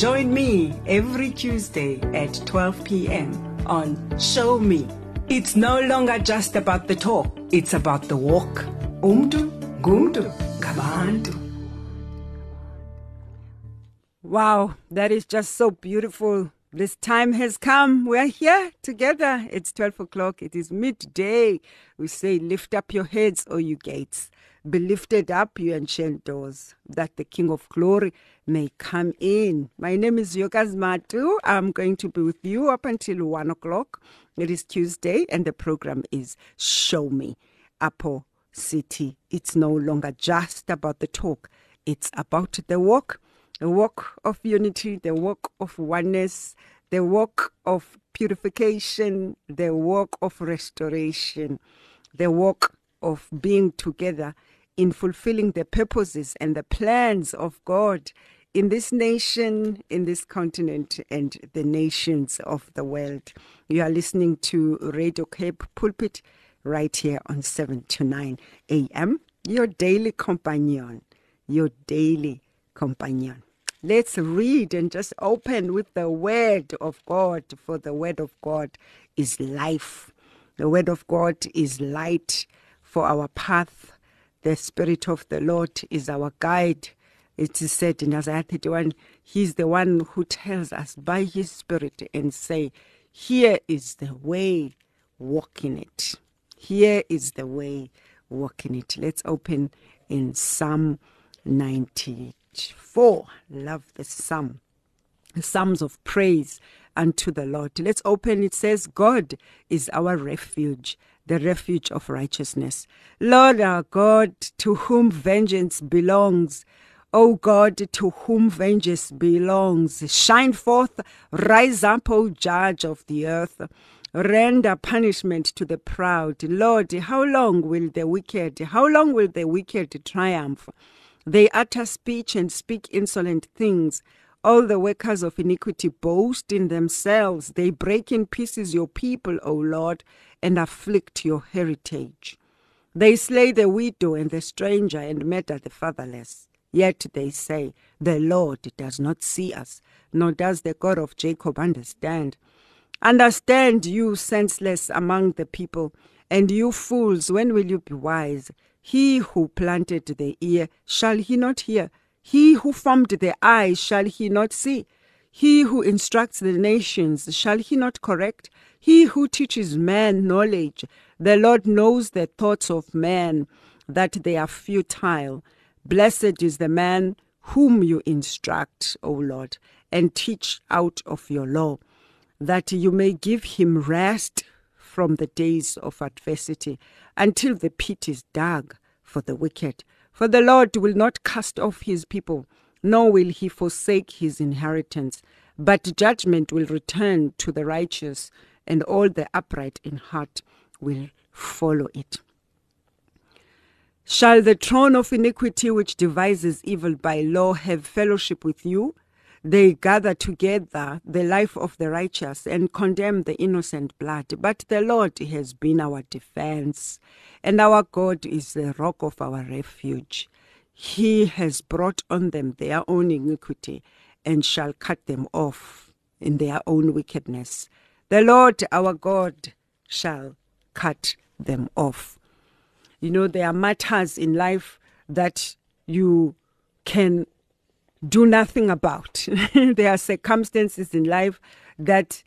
Join me every Tuesday at 12 p.m. on Show Me. It's no longer just about the talk, it's about the walk. Umdu, gumdu, gabantu. Wow, that is just so beautiful. This time has come. We're here together. It's 12 o'clock. It is midday. We say, Lift up your heads, O you gates. Be lifted up, you ancient doors, that the King of glory may come in. My name is Yokas Matu. I'm going to be with you up until 1 o'clock. It is Tuesday, and the program is Show Me. Apo City. It's no longer just about the talk, it's about the walk the walk of unity, the walk of oneness, the walk of purification, the walk of restoration, the walk of being together in fulfilling the purposes and the plans of God in this nation, in this continent, and the nations of the world. You are listening to Radio Cape Pulpit right here on 7 to 9 a.m. Your daily companion, your daily companion. Let's read and just open with the Word of God, for the Word of God is life. The Word of God is light for our path. The Spirit of the Lord is our guide. It is said in Isaiah 31, He's the one who tells us by His Spirit and say, Here is the way, walk in it. Here is the way, walk in it. Let's open in Psalm 94. Love the psalm. Psalms of praise unto the Lord. Let's open. It says, God is our refuge, the refuge of righteousness. Lord our God, to whom vengeance belongs. O God, to whom vengeance belongs, shine forth, rise up, O judge of the earth. Render punishment to the proud. Lord, how long will the wicked, how long will the wicked triumph? They utter speech and speak insolent things. All the workers of iniquity boast in themselves. They break in pieces your people, O Lord, and afflict your heritage. They slay the widow and the stranger and murder the fatherless. Yet they say, The Lord does not see us, nor does the God of Jacob understand. Understand, you senseless among the people, and you fools, when will you be wise? He who planted the ear, shall he not hear? He who formed the eye, shall he not see? He who instructs the nations, shall he not correct? He who teaches man knowledge, the Lord knows the thoughts of man, that they are futile. Blessed is the man whom you instruct, O Lord, and teach out of your law, that you may give him rest from the days of adversity until the pit is dug for the wicked. For the Lord will not cast off his people, nor will he forsake his inheritance. But judgment will return to the righteous, and all the upright in heart will follow it. Shall the throne of iniquity, which devises evil by law, have fellowship with you? They gather together the life of the righteous and condemn the innocent blood. But the Lord has been our defense, and our God is the rock of our refuge. He has brought on them their own iniquity and shall cut them off in their own wickedness. The Lord our God shall cut them off. You know, there are matters in life that you can do nothing about. there are circumstances in life that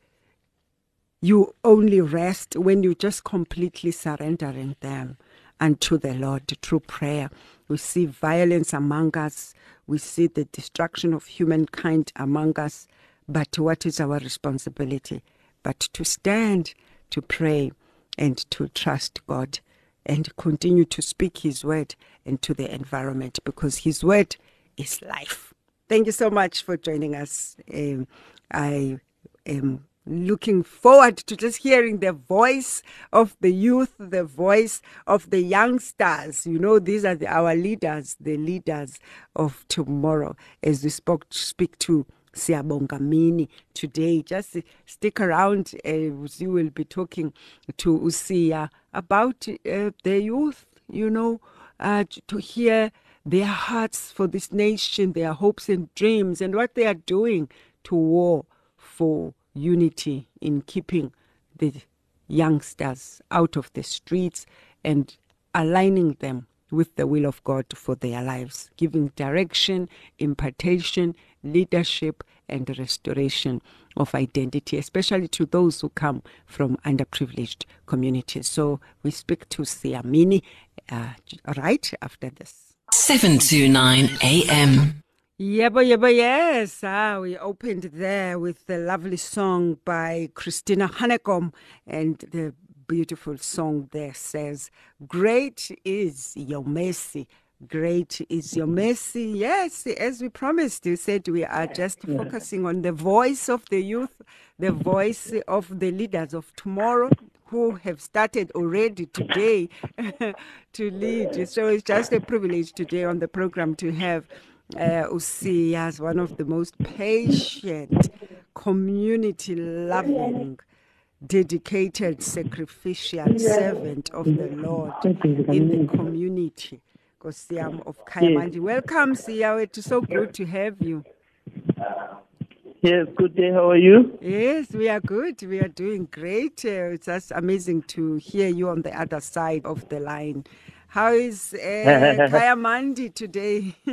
you only rest when you just completely surrendering them unto the Lord through prayer. We see violence among us. We see the destruction of humankind among us. But what is our responsibility? But to stand, to pray, and to trust God, and continue to speak His word into the environment because His word is life. Thank you so much for joining us. Um, I am looking forward to just hearing the voice of the youth, the voice of the youngsters. You know, these are the, our leaders, the leaders of tomorrow. As we spoke, speak to Siyabonga Mini today. Just stick around. Uh, we will be talking to Usia about uh, the youth, you know, uh, to hear their hearts for this nation, their hopes and dreams, and what they are doing to war for unity in keeping the youngsters out of the streets and aligning them with the will of God for their lives, giving direction, impartation, leadership, and restoration of identity, especially to those who come from underprivileged communities. So we speak to Siamini uh, right after this. 729 AM. Yebo, yebo, yes. Ah, we opened there with the lovely song by Christina Hanekom, and the beautiful song there says, Great is your mercy. Great is your mercy. Yes, as we promised, you said we are just focusing on the voice of the youth, the voice of the leaders of tomorrow who have started already today to lead. So it's just a privilege today on the program to have uh, Usi as one of the most patient, community loving, dedicated, sacrificial servant of the Lord in the community. Kosiam of Kayamandi. Welcome, Siya. It's so good to have you. Yes, good day. How are you? Yes, we are good. We are doing great. Uh, it's just amazing to hear you on the other side of the line. How is uh, Kayamandi today?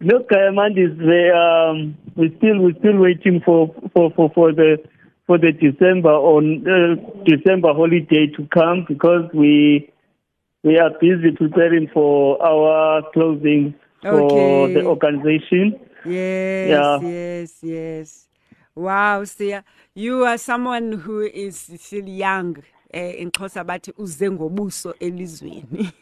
Look, Kayamandi is um, we still we still waiting for, for, for, for the for the December on uh, December holiday to come because we we are busy preparing for our closing for Okay. the organization. Yes, Yeah. yes, yes. Wow, Siya, you are someone who is still young. Eh, in Xhosa bathi uze ngobuso elizweni.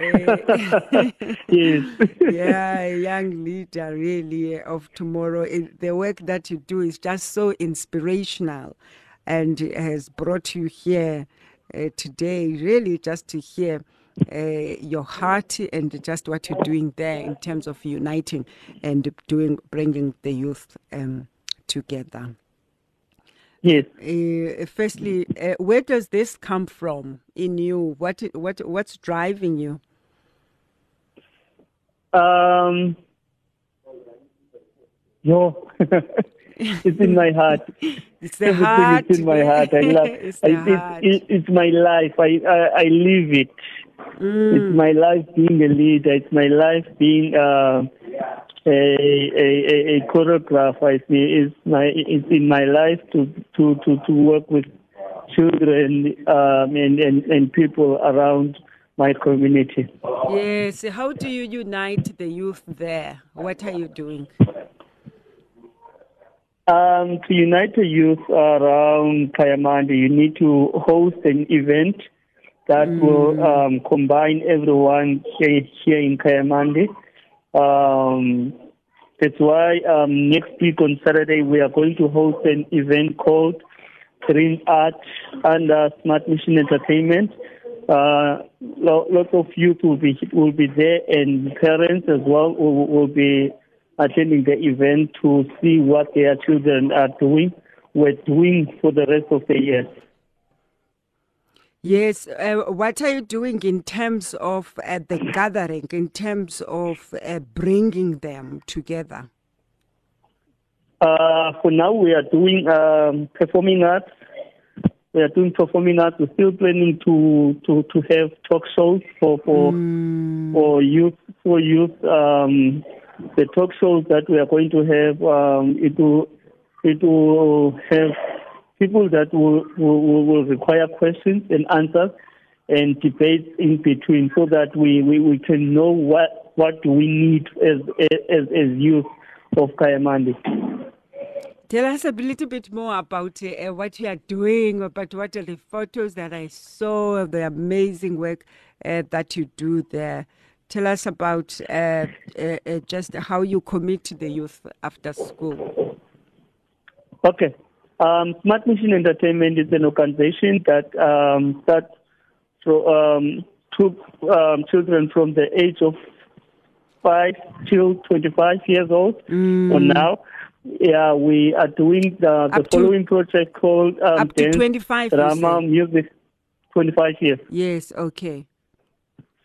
Eh, Yes. yeah, a young leader really of tomorrow. It, the work that you do is just so inspirational and has brought you here uh, today, really just to hear uh, your heart and just what you're doing there in terms of uniting and doing, bringing the youth um, together. yes. Uh, firstly, uh, where does this come from in you? What, what, what's driving you? Um, no, it's in my heart. It's the Everything heart. is in my heart. I love it's I, it's, it, it's my life. I, I, I live it. Mm. It's my life being a leader. It's my life being uh, a, a, a, a choreographer. It's, my it's in my life to to to, to work with children um, and, and and people around my community. Yes. How do you unite the youth there? What are you doing? Um, to unite the youth around Kayamandi, you need to host an event that will um, combine everyone here, here in Kayamandi. Um, that's why um, next week on Saturday we are going to host an event called Green Art under Smart Mission Entertainment. Uh, lo- lots of youth will be will be there, and parents as well will, will be attending the event to see what their children are doing. We're doing for the rest of the year. Yes. Uh, what are you doing in terms of uh, the gathering, in terms of uh, bringing them together? Uh, for now, we are doing um, performing arts. We are doing performing arts. We're still planning to to, to have talk shows for for for youth for youth. Um, the talk shows that we are going to have, um, it will it will have people that will, will will require questions and answers and debates in between, so that we, we, we can know what what we need as as as youth of Kayamandi. Tell us a little bit more about uh, what you are doing, about what are the photos that I saw, of the amazing work uh, that you do there Tell us about uh, uh, uh, just how you commit to the youth after school. Okay. Um, Smart Mission Entertainment is an organization that um, so, um, took um, children from the age of 5 till 25 years old Mm. or now. Yeah, we are doing the, the Up to- following project called um, Up to 25, you Drama. Music, 25 years. Yes, okay.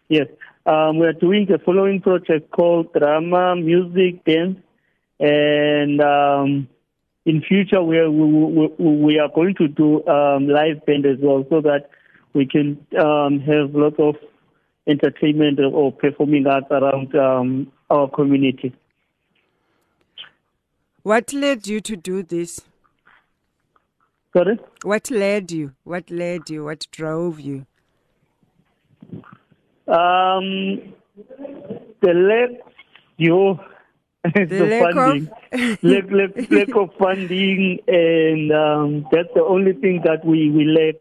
Yes. Um, we are doing the following project called Drama, Music, Dance, and um, in future we are, we, we, we are going to do um, live band as well so that we can um, have lots of entertainment or performing arts around um, our community. What led you to do this? Sorry? What led you? What led you? What drove you? Um, the lack, you, the, lack of- funding, lack, lack, lack of funding, and um, that's the only thing that we we lack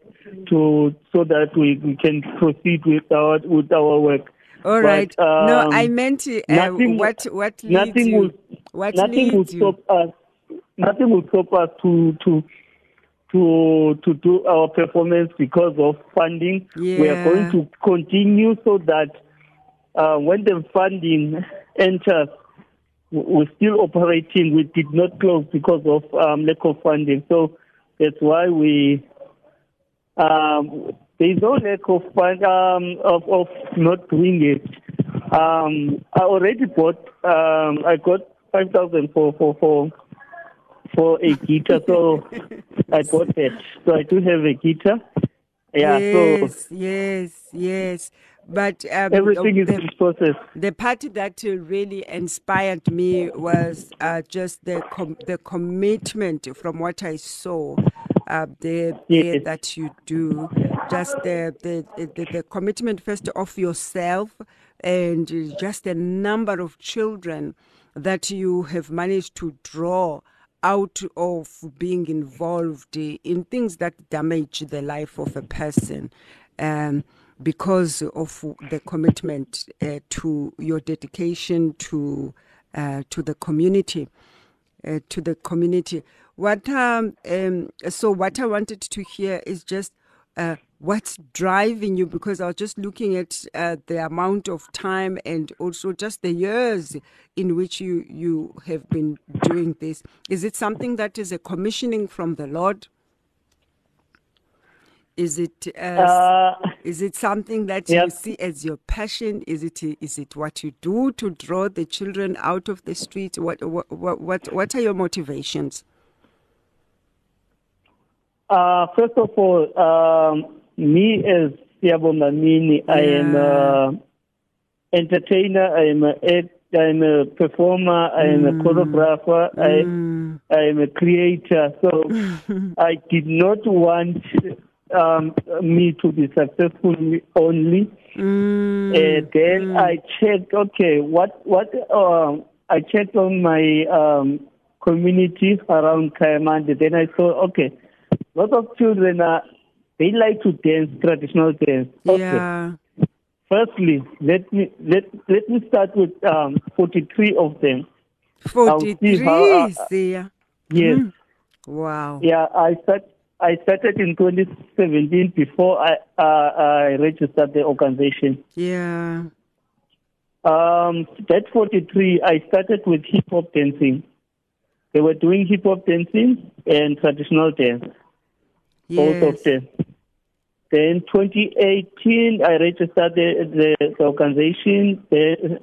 to so that we, we can proceed with our with our work. All But, right. no, um, I meant uh, nothing- what what leads nothing you? will what nothing will you? stop us. Nothing will stop us to to to to do our performance because of funding. Yeah. We are going to continue so that uh, when the funding enters, we're still operating. We did not close because of um, lack of funding. So that's why we. Um, there is no lack of fund um, of of not doing it. Um, I already bought. Um, I got five thousand for for for for a guitar, so I bought that. So I do have a guitar. Yeah. yes, So yes, yes. But um, everything is the, in process. the part that really inspired me was uh, just the com- the commitment from what I saw uh, there, there Yes. that you do. Just the the, the the commitment first of yourself and just the number of children that you have managed to draw out of being involved in things that damage the life of a person um, because of the commitment uh, to your dedication to uh, to the community uh, to the community. What um, um, so what i wanted to hear is just uh, what's driving you? Because i was just looking at uh, the amount of time and also just the years in which you you have been doing this. Is it something that is a commissioning from the lord is it uh, Uh, is it something that Yep. you see as your passion is it is it what you do to draw the children out of the street what what what what, what are your motivations Uh, first of all, um, me as Siabo Mamini, I am an entertainer, I am a I am a performer, I am a choreographer, Mm. I, I am a creator. So I did not want um, me to be successful only. Mm, Uh, then I checked, okay, what, what, um, I checked on my um, community around Kayamandi. Then I saw, okay, lot of children are, they like to dance, traditional dance. Okay. yeah Firstly, let me, let, let me start with um, 43 of them. 43 how, uh, Sia. Yes. wow Yeah, I start. I started in 2017 before I uh, I registered the organization. yeah Um, that 43, I started with hip hop dancing. They were doing hip hop dancing and traditional dance, both of them. Then 2018, I registered the, the, the organization. The,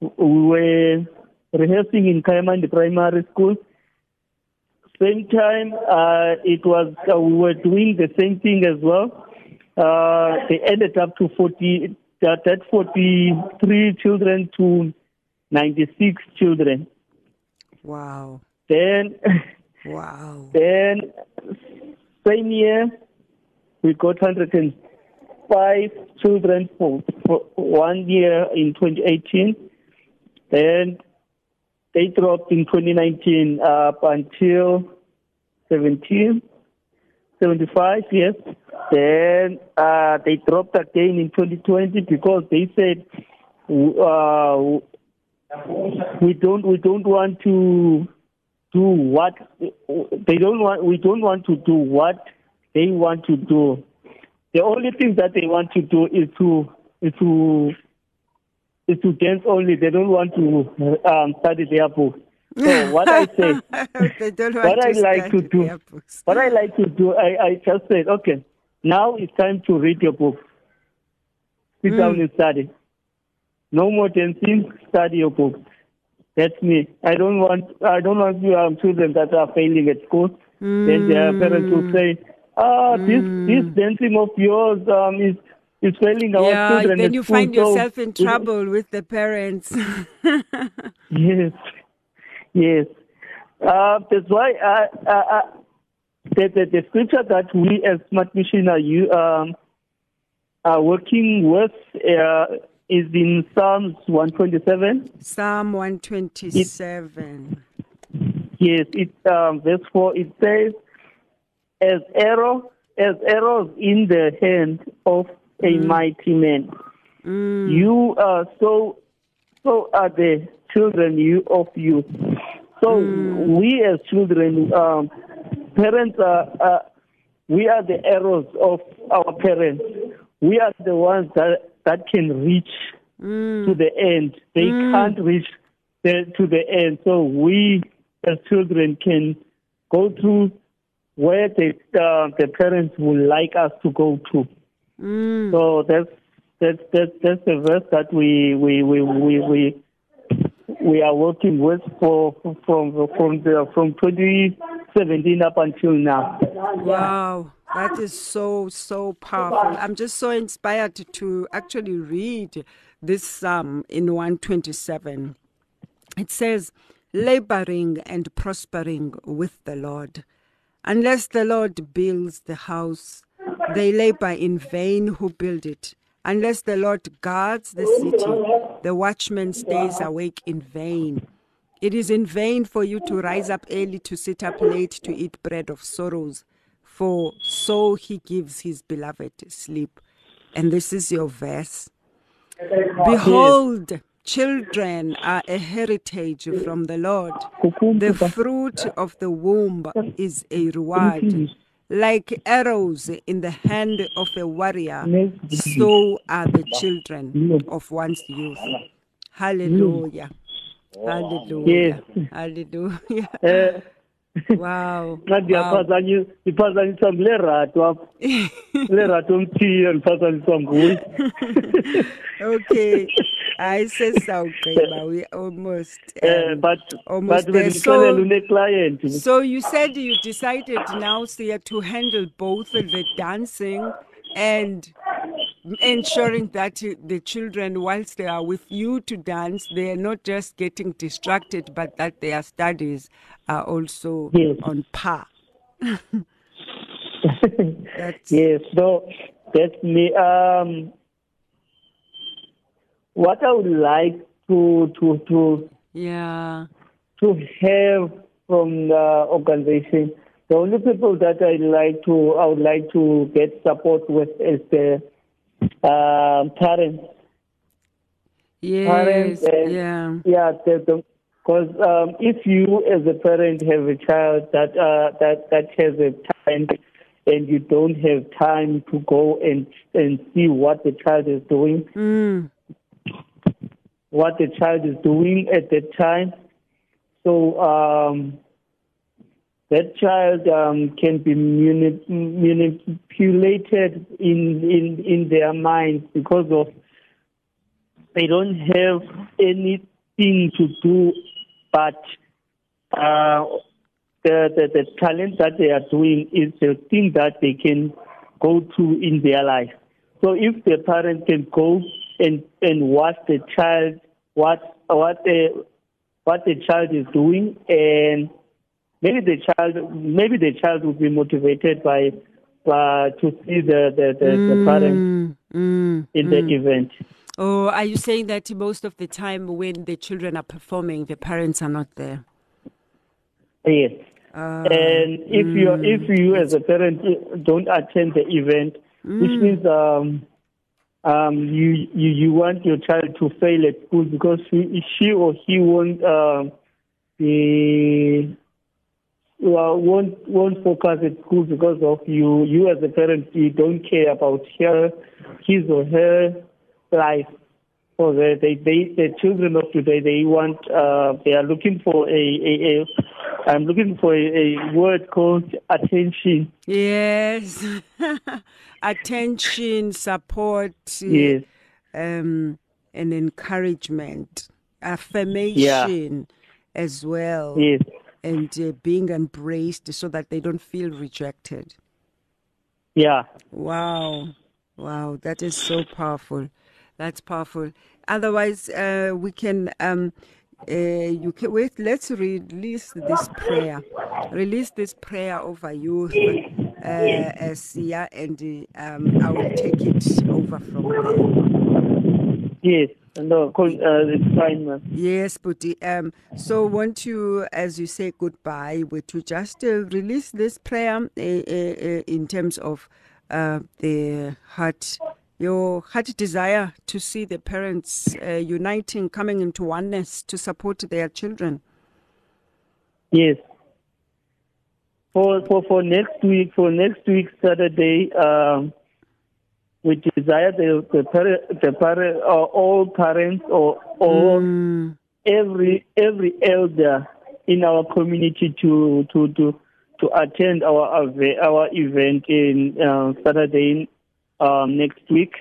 we were rehearsing in Kayamandi Primary School. Same time, uh, it was uh, we were doing the same thing as well. Uh, they ended up to 40, that, that 43 children to 96 children. wow Then, wow then same year, we got 105 children for, for one year in 2018. Then they dropped in 2019 up until 17, 75, yes. Then uh, they dropped again in 2020 because they said uh, we don't we don't want to do what they don't want. We don't want to do what they want to do. The only thing that they want to do is to is to is to dance only. They don't want to um, study their books. So what I say, they don't want what I like to do, what I like to do, I, I just said, okay, now it's time to read your book. Sit down and study. No more dancing. Study your book. That's me. I don't want. I don't want you um, children that are failing at school. Then their parents will say, "Ah, this this dancing of yours um, is is failing our Yeah, children." then at you school, find so yourself in we- trouble with the parents. Yes, yes. Uh, that's why uh, uh, uh, the, the the scripture that we as smart mission are you um, are working with uh, is in Psalms one twenty seven. Psalm 127. Yes, it um, verse four. It says, "As arrow, as arrows in the hand of a mm. mighty man, mm. you are so, so are the children you of you." So mm. we as children, um, parents are, are, we are the arrows of our parents. We are the ones that that can reach to the end. They can't reach the, to the end. So we as children can go through where the uh, the parents would like us to go to. Mm. So that's that's that's that's the verse that we we we we we, we are working with for from from the from 2017 up until now. Wow, that is so, so powerful. I'm just so inspired to actually read this psalm in 127. It says, laboring and prospering with the Lord. Unless the Lord builds the house, they labor in vain who build it. Unless the Lord guards the city, the watchman stays awake in vain. It is in vain for you to rise up early, to sit up late, to eat bread of sorrows, for so he gives his beloved sleep. And this is your verse. Behold, children are a heritage from the Lord. The fruit of the womb is a reward. Like arrows in the hand of a warrior, so are the children of one's youth. Hallelujah. Hallelujah. Hallelujah. Eh, Wow. nxa wow. ndiyaphazanyisa ndiphazanyiswa ngule rato apho le rato omthiyo ndiphazanyiswa nguye Okay. I sesawugqiba we almost um um, but almost but there. So, so you said you decided now, Sia, to handle both the dancing and ensuring that the children, whilst they are with you to dance, they are not just getting distracted, but that their studies are also Yes. on par. Yes so that's me um what i would like to to to yeah. to have from the organization. The only people that I like to I would like to get support with is the um parents. Parents and Yeah. yeah, because um, if you as a parent have a child that uh, that that has a talent and you don't have time to go and and see what the child is doing, Mm. what the child is doing at that time. So um, that child um, can be manipulated in, in in their minds because of they don't have anything to do but uh, the, the the talent that they are doing is the thing that they can go to in their life. So if the parent can go and and watch the child what what the what the child is doing and maybe the child maybe the child will be motivated by uh, to see the the, the, the parent Mm, mm. in the event. Or are you saying that most of the time when the children are performing, the parents are not there? Yes. Uh, and if you if you as a parent don't attend the event, which means um, um, you, you you want your child to fail at school because she, she or he won't uh, be well, won't won't focus at school because of you. You as a parent, you don't care about her, his or her life. So they, they, they the children of today, they want, uh, they are looking for a, a, a I'm looking for a, a word called attention. Yes. Attention, support, Yes, um, and encouragement, affirmation as well, yes, and uh, being embraced so that they don't feel rejected. yeah, Wow. Wow. That is so powerful. That's powerful. Otherwise, uh, we can, um, uh, you can wait. Let's release this prayer. Release this prayer over you, uh, as yeah, and um, I will take it over from there. Yes. No, uh, it's fine. Yes, Buti. Um, so, want you, as you say goodbye, would you just uh, release this prayer uh, uh, uh, in terms of uh, the heart, your heart desire to see the parents uh, uniting, coming into oneness to support their children? Yes. For for for next week, for next week Saturday, um, we desire the the parent, the parent, or all parents or all Mm, every every elder in our community to to to to attend our our event in uh, Saturday um, next week.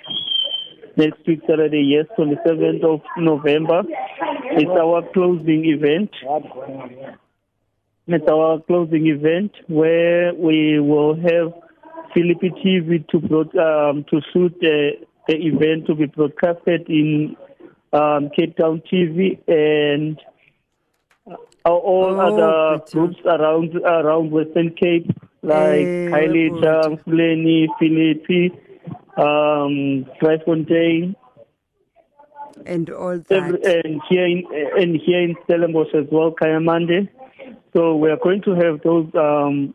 Next week Saturday, yes, twenty seventh of November. It's our closing event. It's our closing event where we will have Philippi TV to broad, um, to shoot the, the event to be broadcasted in um, Cape Town TV and uh, all Oh, other groups around around Western Cape like Kylie, good. Fulani, Philippi, um, Dryfontein, and all every, and here in and here in Stellenbosch as well, Kayamandi. So we are going to have those um,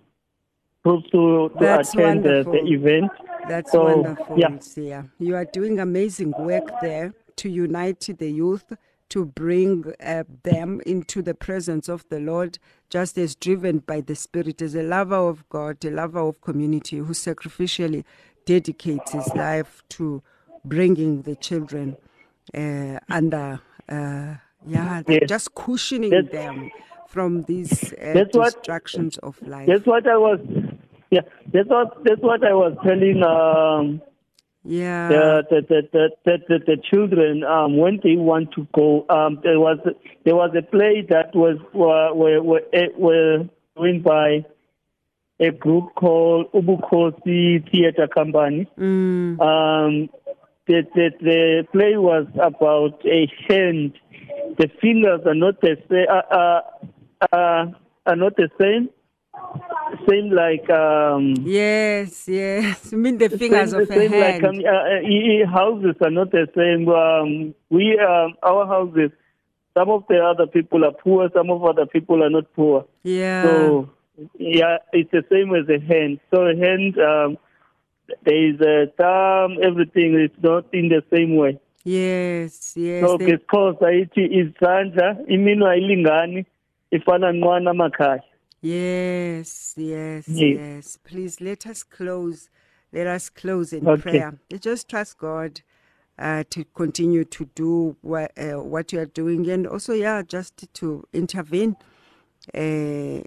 groups to, to That's attend the, the event. That's So, wonderful, yeah. Sia. You are doing amazing work there to unite the youth, to bring uh, them into the presence of the Lord, just as driven by the Spirit, as a lover of God, a lover of community, who sacrificially dedicates his life to bringing the children uh, under, uh, yeah, Yes. just cushioning them from these uh, That's what- distractions of life. That's what I was. Yeah, that's what that's what I was telling um, yeah. the, the, the, the, the, the, the children um, when they want to go. Um, there was there was a play that was were were, were, eh, were doing by a group called Ubukosi Theatre Company. Mm. Um, the, the the play was about a hand. The fingers are not the same. Uh, uh, uh, are not the same. Same like um. Yes, yes. I mean the fingers same, of a same hand. Like, um, uh, uh, e- e- houses are not the same. Um, we um, our houses. Some of the other people are poor. Some of other people are not poor. yeah. So yeah, it's the same as a hand. So a hand, um, there is a thumb. Everything is not in the same way. yes, yes. So because ayithi izandla iminwe ayilingani ifana nqwana amakhaya. Yes, yes, Yes. yes. Please let us close. Let us close in Okay. prayer. Just trust God uh, to continue to do what, uh, what you are doing and also, yeah, just to intervene uh,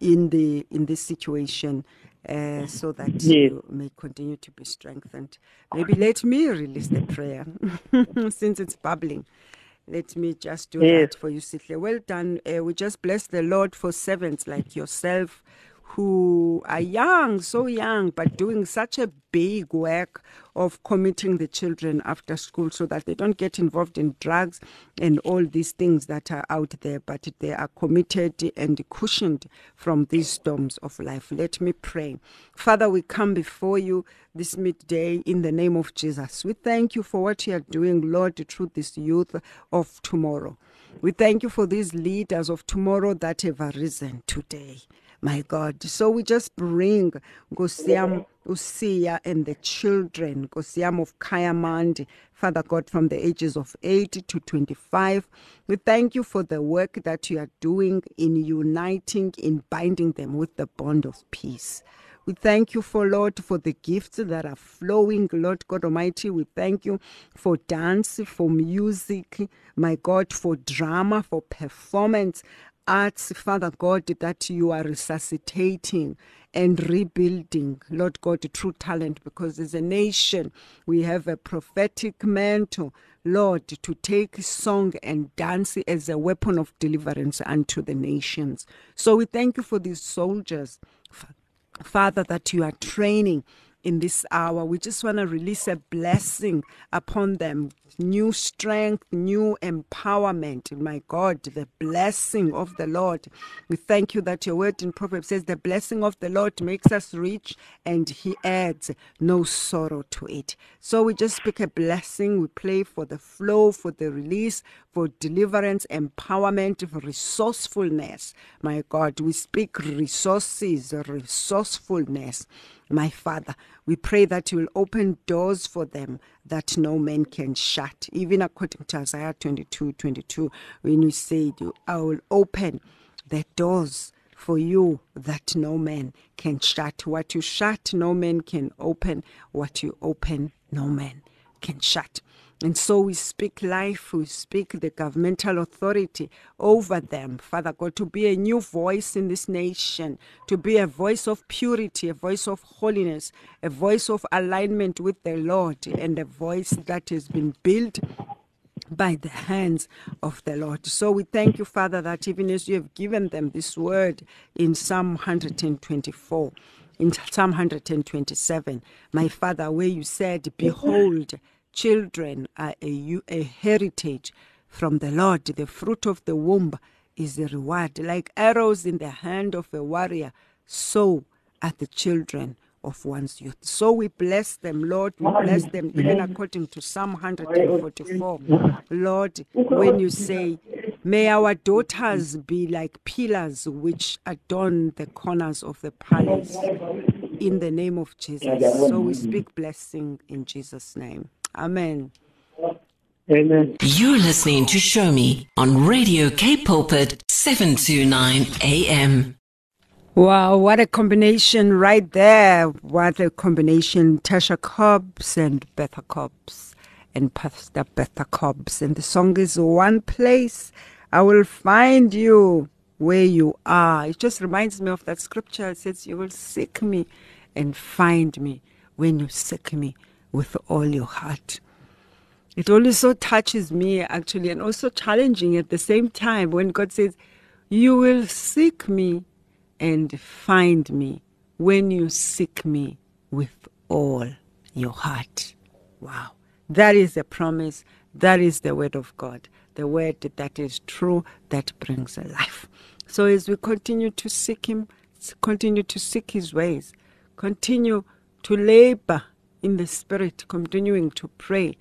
in the in this situation uh, so that Yes. you may continue to be strengthened. Maybe let me release the prayer since it's bubbling. Let me just do Yes. that for you, Sitle. Well done. Uh, we just bless the Lord for servants like yourself who are young, so young, but doing such a big work of committing the children after school so that they don't get involved in drugs and all these things that are out there, but they are committed and cushioned from these storms of life. Let me pray. Father, we come before you this midday in the name of Jesus. We thank you for what you are doing, Lord, through this youth of tomorrow. We thank you for these leaders of tomorrow that have arisen today. My God. So we just bring Gosiam Usia and the children, Gosiam of Kayamandi, Father God, from the ages of 8 to 25. We thank you for the work that you are doing in uniting, in binding them with the bond of peace. We thank you for, Lord, for the gifts that are flowing, Lord God Almighty. We thank you for dance, for music, my God, for drama, for performance arts, Father God, that you are resuscitating and rebuilding, Lord God, true talent, because as a nation, we have a prophetic mantle, Lord, to take song and dance as a weapon of deliverance unto the nations. So we thank you for these soldiers, Father, that you are training in this hour. We just want to release a blessing upon them. New strength, new empowerment. My God, the blessing of the Lord. We thank you that your word in Proverbs says, The blessing of the Lord makes us rich, and he adds no sorrow to it. So we just speak a blessing. We pray for the flow, for the release, for deliverance, empowerment, for resourcefulness. My God, we speak resources, resourcefulness my Father. We pray that you will open doors for them that no man can shut. Even according to Isaiah 22 22, when you said, I will open the doors for you that no man can shut. What you shut, no man can open. What you open, no man can shut. And so we speak life, we speak the governmental authority over them, Father God, to be a new voice in this nation, to be a voice of purity, a voice of holiness, a voice of alignment with the Lord, and a voice that has been built by the hands of the Lord. So we thank you, Father, that even as you have given them this word in Psalm 124, in Psalm 127, my Father, where you said, Behold, children are a, a heritage from the Lord. The fruit of the womb is the reward. Like arrows in the hand of a warrior, so are the children of one's youth. So we bless them, Lord. We bless them even according to Psalm 144. Lord, when you say, May our daughters be like pillars which adorn the corners of the palace in the name of Jesus. So we speak blessing in Jesus' name. Amen. Amen. You're listening to Show Me on Radio K Pulpit 729 AM. Wow, what a combination right there. What a combination. Tasha Cobbs and Betha Cobbs and Pastor Betha Cobbs. And the song is One Place I Will Find You Where You Are. It just reminds me of that scripture. It says, You will seek me and find me when you seek me with all your heart. It always so touches me, actually, and also challenging at the same time when God says, You will seek me and find me when you seek me with all your heart. Wow. That is a promise. That is the word of God. The word that is true, that brings life. So as we continue to seek Him, continue to seek His ways, continue to labor in the Spirit, continuing to pray,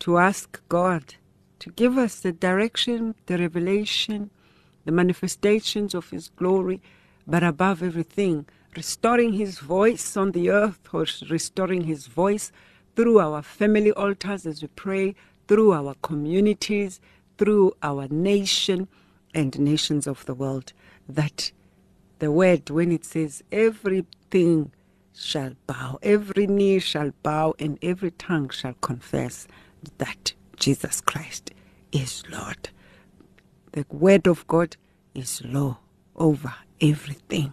to ask God to give us the direction, the revelation, the manifestations of His glory, but above everything, restoring His voice on the earth or restoring His voice through our family altars as we pray, through our communities, through our nation and nations of the world. That the word, when it says everything shall bow, every knee shall bow, and every tongue shall confess that Jesus Christ is Lord. The word of God is law over everything,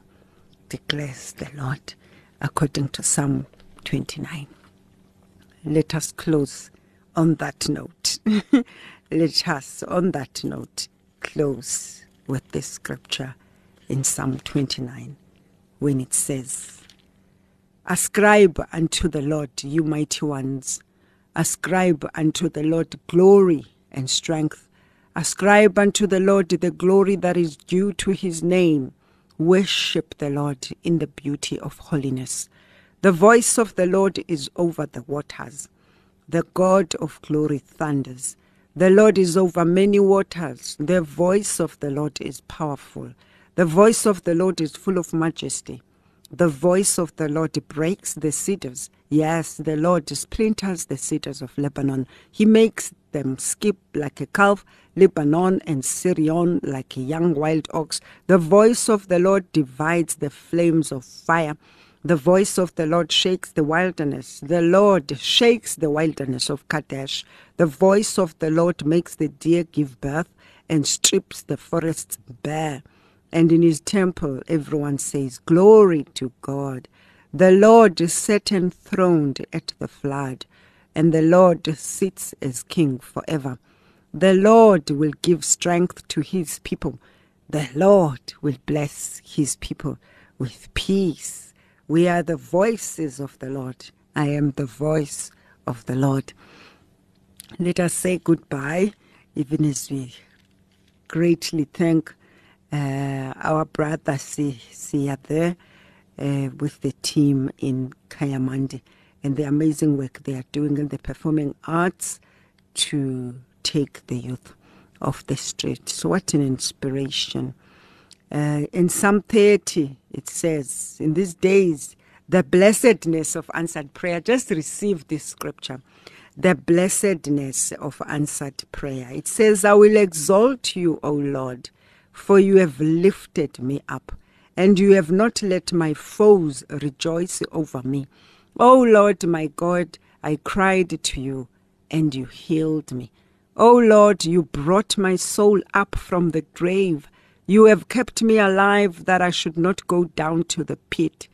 declares the Lord, according to Psalm 29. Let us close on that note. Let us, on that note, close with this scripture in Psalm 29 when it says, Ascribe unto the Lord, you mighty ones. Ascribe unto the Lord glory and strength. Ascribe unto the Lord the glory that is due to his name. Worship the Lord in the beauty of holiness. The voice of the Lord is over the waters. The God of glory thunders. The Lord is over many waters. The voice of the Lord is powerful. The voice of the Lord is full of majesty. The voice of the Lord breaks the cedars. Yes, the Lord splinters the cedars of Lebanon. He makes them skip like a calf, Lebanon and Sirion like a young wild ox. The voice of the Lord divides the flames of fire. The voice of the Lord shakes the wilderness. The Lord shakes the wilderness of Kadesh. The voice of the Lord makes the deer give birth and strips the forests bare. And in his temple, everyone says, Glory to God. The Lord is set enthroned at the flood, and the Lord sits as king forever. The Lord will give strength to his people. The Lord will bless his people with peace. We are the voices of the Lord. I am the voice of the Lord. Let us say goodbye, even as we greatly thank uh, our brother Sia there uh, with the team in Kayamandi and the amazing work they are doing in the performing arts to take the youth off the street. So, what an inspiration! Uh, in Psalm 30, it says, In these days, the blessedness of answered prayer. Just receive this scripture. The blessedness of answered prayer. It says, I will exalt you, O Lord, for you have lifted me up, and you have not let my foes rejoice over me. O Lord, my God, I cried to you, and you healed me. O Lord, you brought my soul up from the grave you have kept me alive that I should not go down to the pit.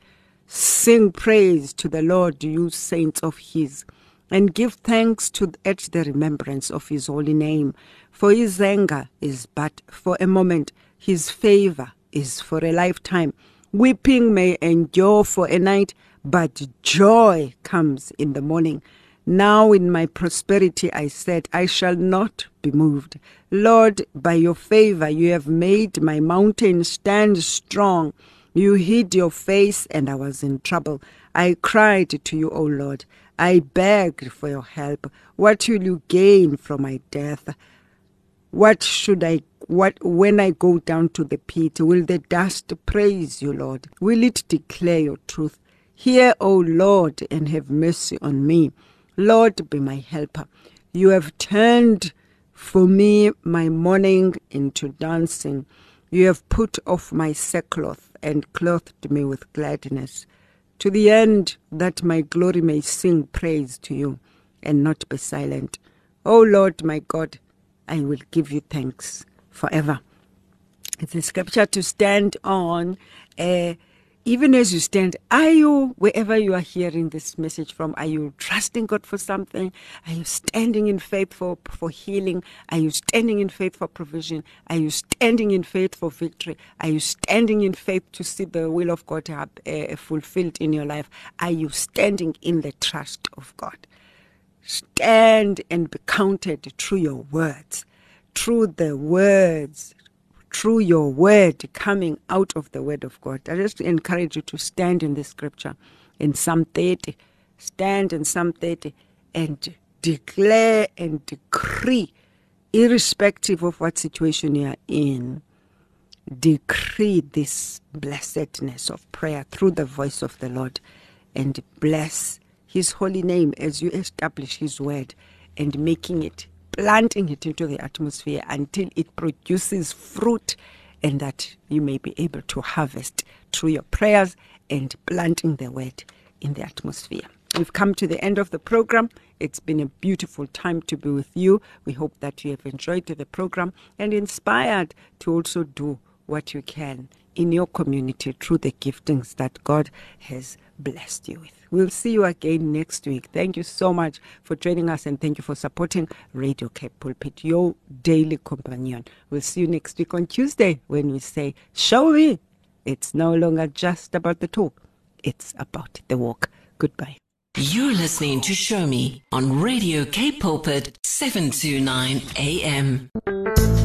Sing praise to the Lord, you saints of his, and give thanks to at the remembrance of his holy name. For his anger is but for a moment, his favor is for a lifetime. Weeping may endure for a night, but joy comes in the morning. Now in my prosperity I said, I shall not be moved. Lord, by your favor you have made my mountain stand strong. You hid your face and I was in trouble. I cried to you, O Lord. I begged for your help. What will you gain from my death? What should I what when I go down to the pit? Will the dust praise you, Lord? Will it declare your truth? Hear, O Lord, and have mercy on me. Lord, be my helper. You have turned for me my mourning into dancing. You have put off my sackcloth and clothed me with gladness, to the end that my glory may sing praise to you and not be silent. O Lord my God, I will give you thanks forever. It's a scripture to stand on. Uh, even as you stand, are you, wherever you are hearing this message from, are you trusting God for something? Are you standing in faith for, for healing? Are you standing in faith for provision? Are you standing in faith for victory? Are you standing in faith to see the will of God uh, fulfilled in your life? Are you standing in the trust of God? Stand and be counted through your words, through the words through your word coming out of the word of God. I just encourage you to stand in the scripture in Psalm 30. Stand in Psalm 30 and declare and decree, irrespective of what situation you are in, decree this blessedness of prayer through the voice of the Lord and bless his holy name as you establish his word and making it planting it into the atmosphere until it produces fruit and that you may be able to harvest through your prayers and planting the word in the atmosphere. We've come to the end of the program. It's been a beautiful time to be with you. We hope that you have enjoyed the program and inspired to also do what you can in your community through the giftings that God has blessed you with. We'll see you again next week. Thank you so much for joining us and thank you for supporting Radio Cape Pulpit, your daily companion. We'll see you next week on Tuesday when we say, Show me. It's no longer just about the talk, it's about the walk. Goodbye. You're listening to Show Me on Radio Cape Pulpit 729 AM.